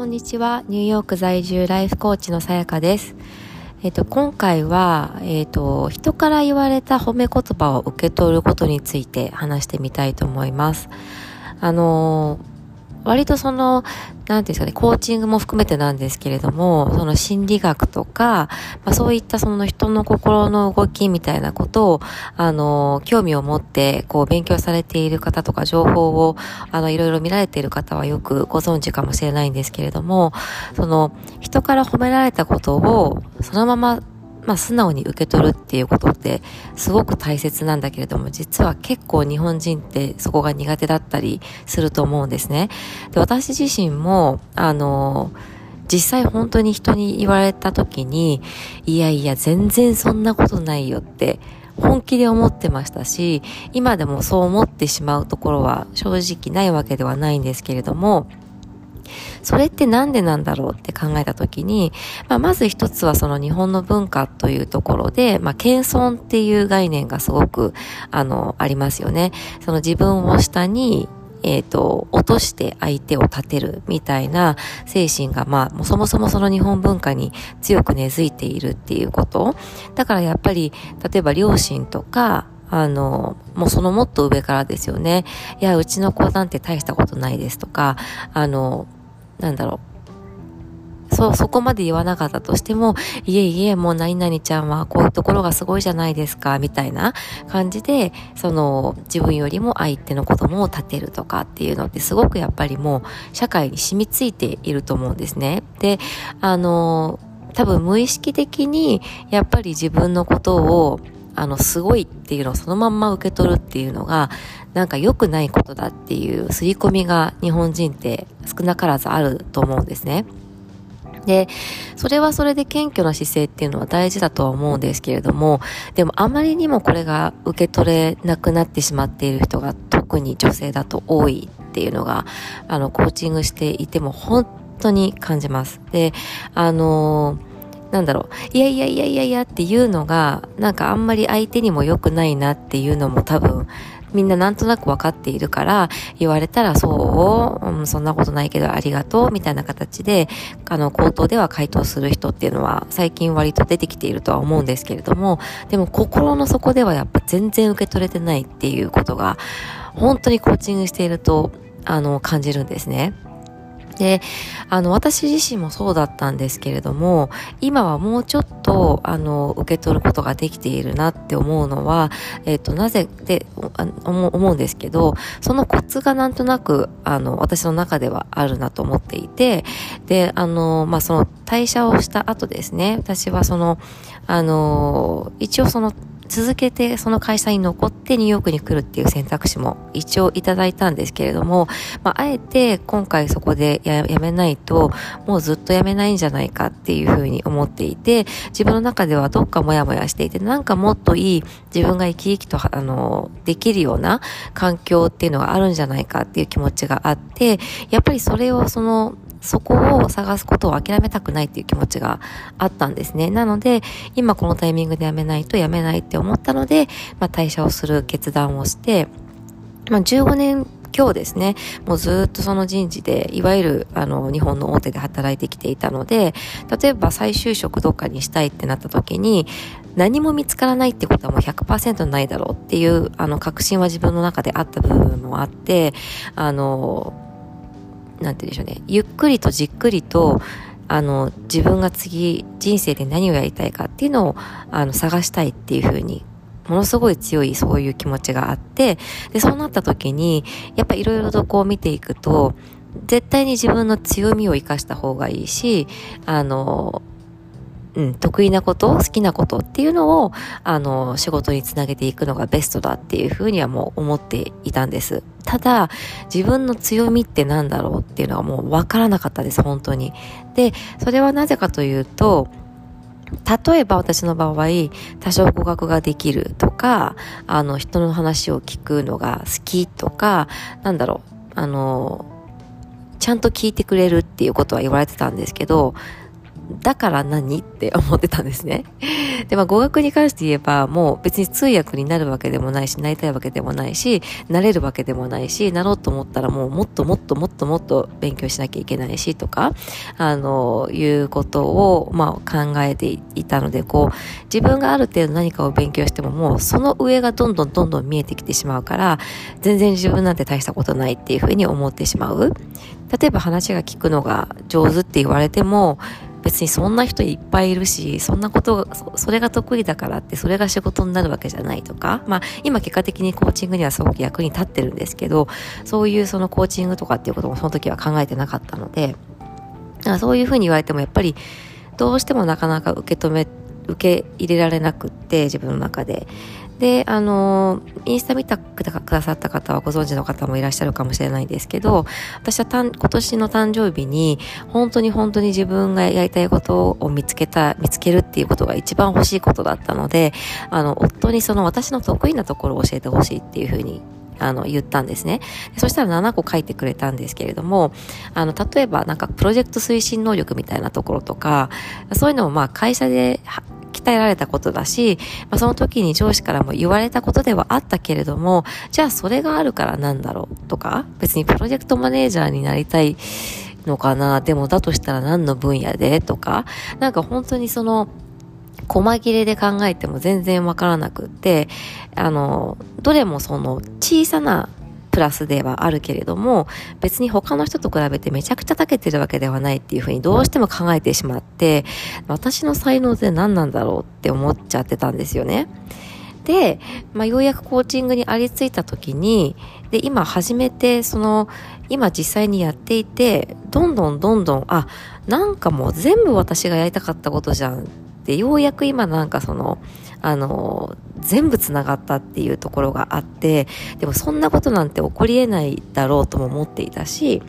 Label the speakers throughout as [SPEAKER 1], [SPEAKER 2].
[SPEAKER 1] こんにちは。ニューヨーク在住ライフコーチのさやかです。えっ、と、今回は、えっ、と、人から言われた褒め言葉を受け取ることについて話してみたいと思います。あの割とその、なんていうんですかね、コーチングも含めてなんですけれども、その心理学とか、まあ、そういったその人の心の動きみたいなことを、あの、興味を持って、こう、勉強されている方とか、情報を、あの、いろいろ見られている方はよくご存知かもしれないんですけれども、その、人から褒められたことを、そのまままあ、素直に受け取るっていうことってすごく大切なんだけれども、実は結構日本人ってそこが苦手だったりすると思うんですね。で私自身も、あの、実際本当に人に言われた時に、いやいや全然そんなことないよって本気で思ってましたし、今でもそう思ってしまうところは正直ないわけではないんですけれども、それってなんでなんだろうって考えたときに、まあ、まず一つはその日本の文化というところで、まあ、謙遜っていう概念がすごく、あの、ありますよね。その自分を下に、えっ、ー、と、落として相手を立てるみたいな精神が、まあ、そもそもその日本文化に強く根付いているっていうこと。だからやっぱり、例えば両親とか、あの、もうそのもっと上からですよね。いや、うちの子なんて大したことないですとか、あの、なんだろう。そう、そこまで言わなかったとしても、いえいえ、もう何々ちゃんはこういうところがすごいじゃないですか、みたいな感じで、その、自分よりも相手の子供を立てるとかっていうのってすごくやっぱりもう、社会に染みついていると思うんですね。で、あの、多分無意識的に、やっぱり自分のことを、あの、すごいっていうのをそのまんま受け取るっていうのが、なんか良くないことだっていう刷り込みが日本人って少なからずあると思うんですね。で、それはそれで謙虚な姿勢っていうのは大事だとは思うんですけれども、でもあまりにもこれが受け取れなくなってしまっている人が特に女性だと多いっていうのが、あの、コーチングしていても本当に感じます。で、あのーなんだろう、いやいやいやいやいやっていうのが、なんかあんまり相手にも良くないなっていうのも多分、みんななんとなく分かっているから、言われたらそう、うん、そんなことないけどありがとう、みたいな形で、あの、口頭では回答する人っていうのは最近割と出てきているとは思うんですけれども、でも心の底ではやっぱ全然受け取れてないっていうことが、本当にコーチングしていると、あの、感じるんですね。で、あの、私自身もそうだったんですけれども、今はもうちょっと、あの、受け取ることができているなって思うのは、えっ、ー、と、なぜで、思うんですけど、そのコツがなんとなく、あの、私の中ではあるなと思っていて、で、あの、まあ、その退社をした後ですね、私はその、あの、一応その、続けてその会社に残ってニューヨークに来るっていう選択肢も一応いただいたんですけれども、まあ、あえて今回そこでやめないと、もうずっとやめないんじゃないかっていうふうに思っていて、自分の中ではどっかモヤモヤしていて、なんかもっといい自分が生き生きと、あの、できるような環境っていうのがあるんじゃないかっていう気持ちがあって、やっぱりそれをその、そこを探すことを諦めたくないっていう気持ちがあったんですね。なので、今このタイミングで辞めないと辞めないって思ったので、まあ、退社をする決断をして、まあ、15年今日ですね、もうずっとその人事で、いわゆる、あの、日本の大手で働いてきていたので、例えば再就職どっかにしたいってなった時に、何も見つからないってことはもう100%ないだろうっていう、あの、確信は自分の中であった部分もあって、あの、なんて言うんでしょうね、ゆっくりとじっくりと、あの、自分が次、人生で何をやりたいかっていうのを、あの、探したいっていうふうに、ものすごい強いそういう気持ちがあって、で、そうなった時に、やっぱいろいろとこう見ていくと、絶対に自分の強みを活かした方がいいし、あの、うん、得意なこと、好きなことっていうのを、あの、仕事につなげていくのがベストだっていうふうにはもう思っていたんです。ただ、自分の強みって何だろうっていうのはもうわからなかったです、本当に。で、それはなぜかというと、例えば私の場合、多少語学ができるとか、あの、人の話を聞くのが好きとか、なんだろう、あの、ちゃんと聞いてくれるっていうことは言われてたんですけど、だから何って思ってたんですね。で、まあ語学に関して言えば、もう別に通訳になるわけでもないし、なりたいわけでもないし、なれるわけでもないし、なろうと思ったらもうもっともっともっともっと勉強しなきゃいけないしとか、あの、いうことを、まあ考えていたので、こう、自分がある程度何かを勉強してももうその上がどんどんどんどん見えてきてしまうから、全然自分なんて大したことないっていうふうに思ってしまう。例えば話が聞くのが上手って言われても、別にそんな人いっぱいいるし、そんなことが、それが得意だからって、それが仕事になるわけじゃないとか、まあ、今結果的にコーチングにはすごく役に立ってるんですけど、そういうそのコーチングとかっていうこともその時は考えてなかったので、そういうふうに言われてもやっぱり、どうしてもなかなか受け止め、受け入れられなくって、自分の中で。で、あの、インスタ見たくださった方はご存知の方もいらっしゃるかもしれないんですけど、私は今年の誕生日に、本当に本当に自分がやりたいことを見つけた、見つけるっていうことが一番欲しいことだったので、あの、夫にその私の得意なところを教えてほしいっていうふうにあの、言ったんですね。そしたら7個書いてくれたんですけれども、あの、例えばなんかプロジェクト推進能力みたいなところとか、そういうのもまあ会社で鍛えられたことだし、まあ、その時に上司からも言われたことではあったけれども、じゃあそれがあるからなんだろうとか、別にプロジェクトマネージャーになりたいのかな、でもだとしたら何の分野でとか、なんか本当にその、細切れで考えても全然わからなくって、あの、どれもその小さなプラスではあるけれども、別に他の人と比べてめちゃくちゃ長けてるわけではないっていうふうにどうしても考えてしまって、私の才能って何なんだろうって思っちゃってたんですよね。で、まあ、ようやくコーチングにありついた時に、で、今始めて、その、今実際にやっていて、どんどんどんどん、あ、なんかもう全部私がやりたかったことじゃんって、ようやく今なんかその、あの、全部つながったっていうところがあって、でもそんなことなんて起こり得ないだろうとも思っていたし、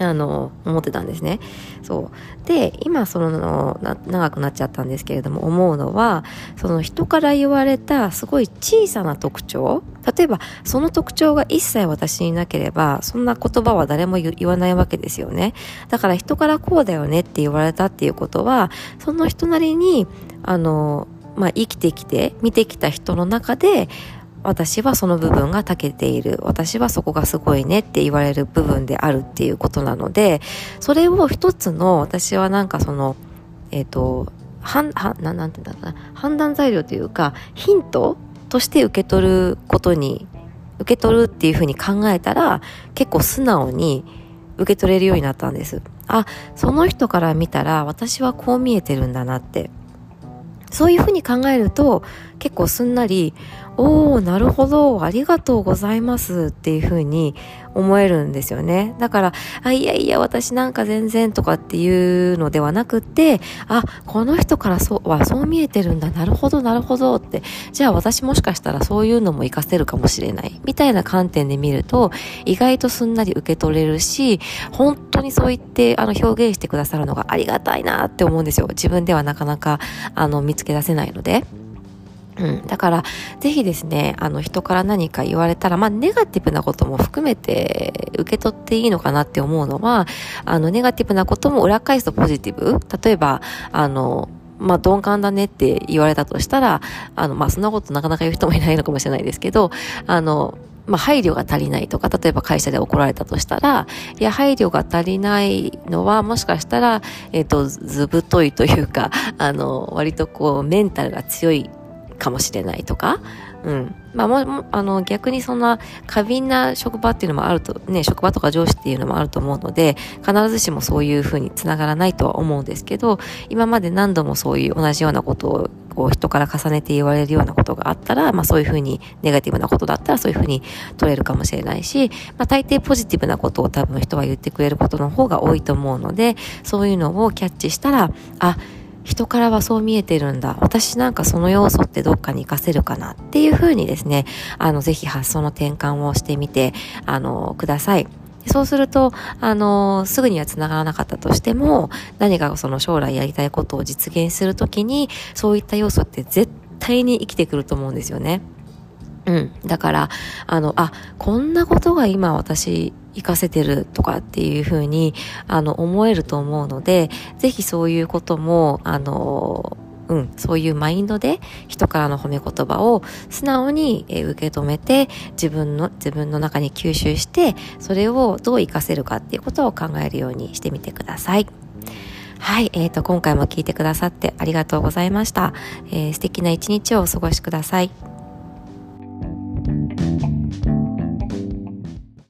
[SPEAKER 1] あの、思ってたんですね。そう。で、今、その、長くなっちゃったんですけれども、思うのは、その人から言われたすごい小さな特徴例えば、その特徴が一切私になければ、そんな言葉は誰も言わないわけですよね。だから人からこうだよねって言われたっていうことは、その人なりに、あの、まあ、生きてきて見てきた人の中で私はその部分が長けている。私はそこがすごいねって言われる部分であるっていうことなのでそれを一つの私はなんかそのえっ、ー、と判ななんてうんだうな。判断材料というかヒントとして受け取ることに受け取るっていうふうに考えたら結構素直に受け取れるようになったんです。あその人から見たら私はこう見えてるんだなって。そういうふうに考えると結構すんなりおー、なるほど、ありがとうございますっていうふうに思えるんですよね。だから、あ、いやいや、私なんか全然とかっていうのではなくって、あ、この人からそうはそう見えてるんだ、なるほど、なるほどって、じゃあ私もしかしたらそういうのも活かせるかもしれない、みたいな観点で見ると、意外とすんなり受け取れるし、本当にそう言って、あの、表現してくださるのがありがたいなって思うんですよ。自分ではなかなか、あの、見つけ出せないので。うん、だから、ぜひですね、あの、人から何か言われたら、まあ、ネガティブなことも含めて受け取っていいのかなって思うのは、あの、ネガティブなことも裏返すとポジティブ。例えば、あの、まあ、鈍感だねって言われたとしたら、あの、まあ、そんなことなかなか言う人もいないのかもしれないですけど、あの、まあ、配慮が足りないとか、例えば会社で怒られたとしたら、いや、配慮が足りないのは、もしかしたら、えっ、ー、と、ずぶといというか、あの、割とこう、メンタルが強いかもしれないとか、うん。まあ、も、あの、逆にそんな過敏な職場っていうのもあると、ね、職場とか上司っていうのもあると思うので、必ずしもそういうふうにつながらないとは思うんですけど、今まで何度もそういう同じようなことを、こう、人から重ねて言われるようなことがあったら、まあ、そういうふうに、ネガティブなことだったらそういうふうに取れるかもしれないし、まあ、大抵ポジティブなことを多分人は言ってくれることの方が多いと思うので、そういうのをキャッチしたら、あ、人からはそう見えてるんだ。私なんかその要素ってどっかに活かせるかなっていうふうにですね、あの、ぜひ発想の転換をしてみて、あの、ください。そうすると、あの、すぐには繋がらなかったとしても、何かその将来やりたいことを実現するときに、そういった要素って絶対に生きてくると思うんですよね。うん。だから、あの、あ、こんなことが今私活かせてるとかっていうふうに、あの、思えると思うので、ぜひそういうことも、あの、うん、そういうマインドで人からの褒め言葉を素直に受け止めて自分の自分の中に吸収してそれをどう活かせるかっていうことを考えるようにしてみてください。はい、えーと、今回も聞いてくださってありがとうございました。えー、素敵な一日をお過ごしください。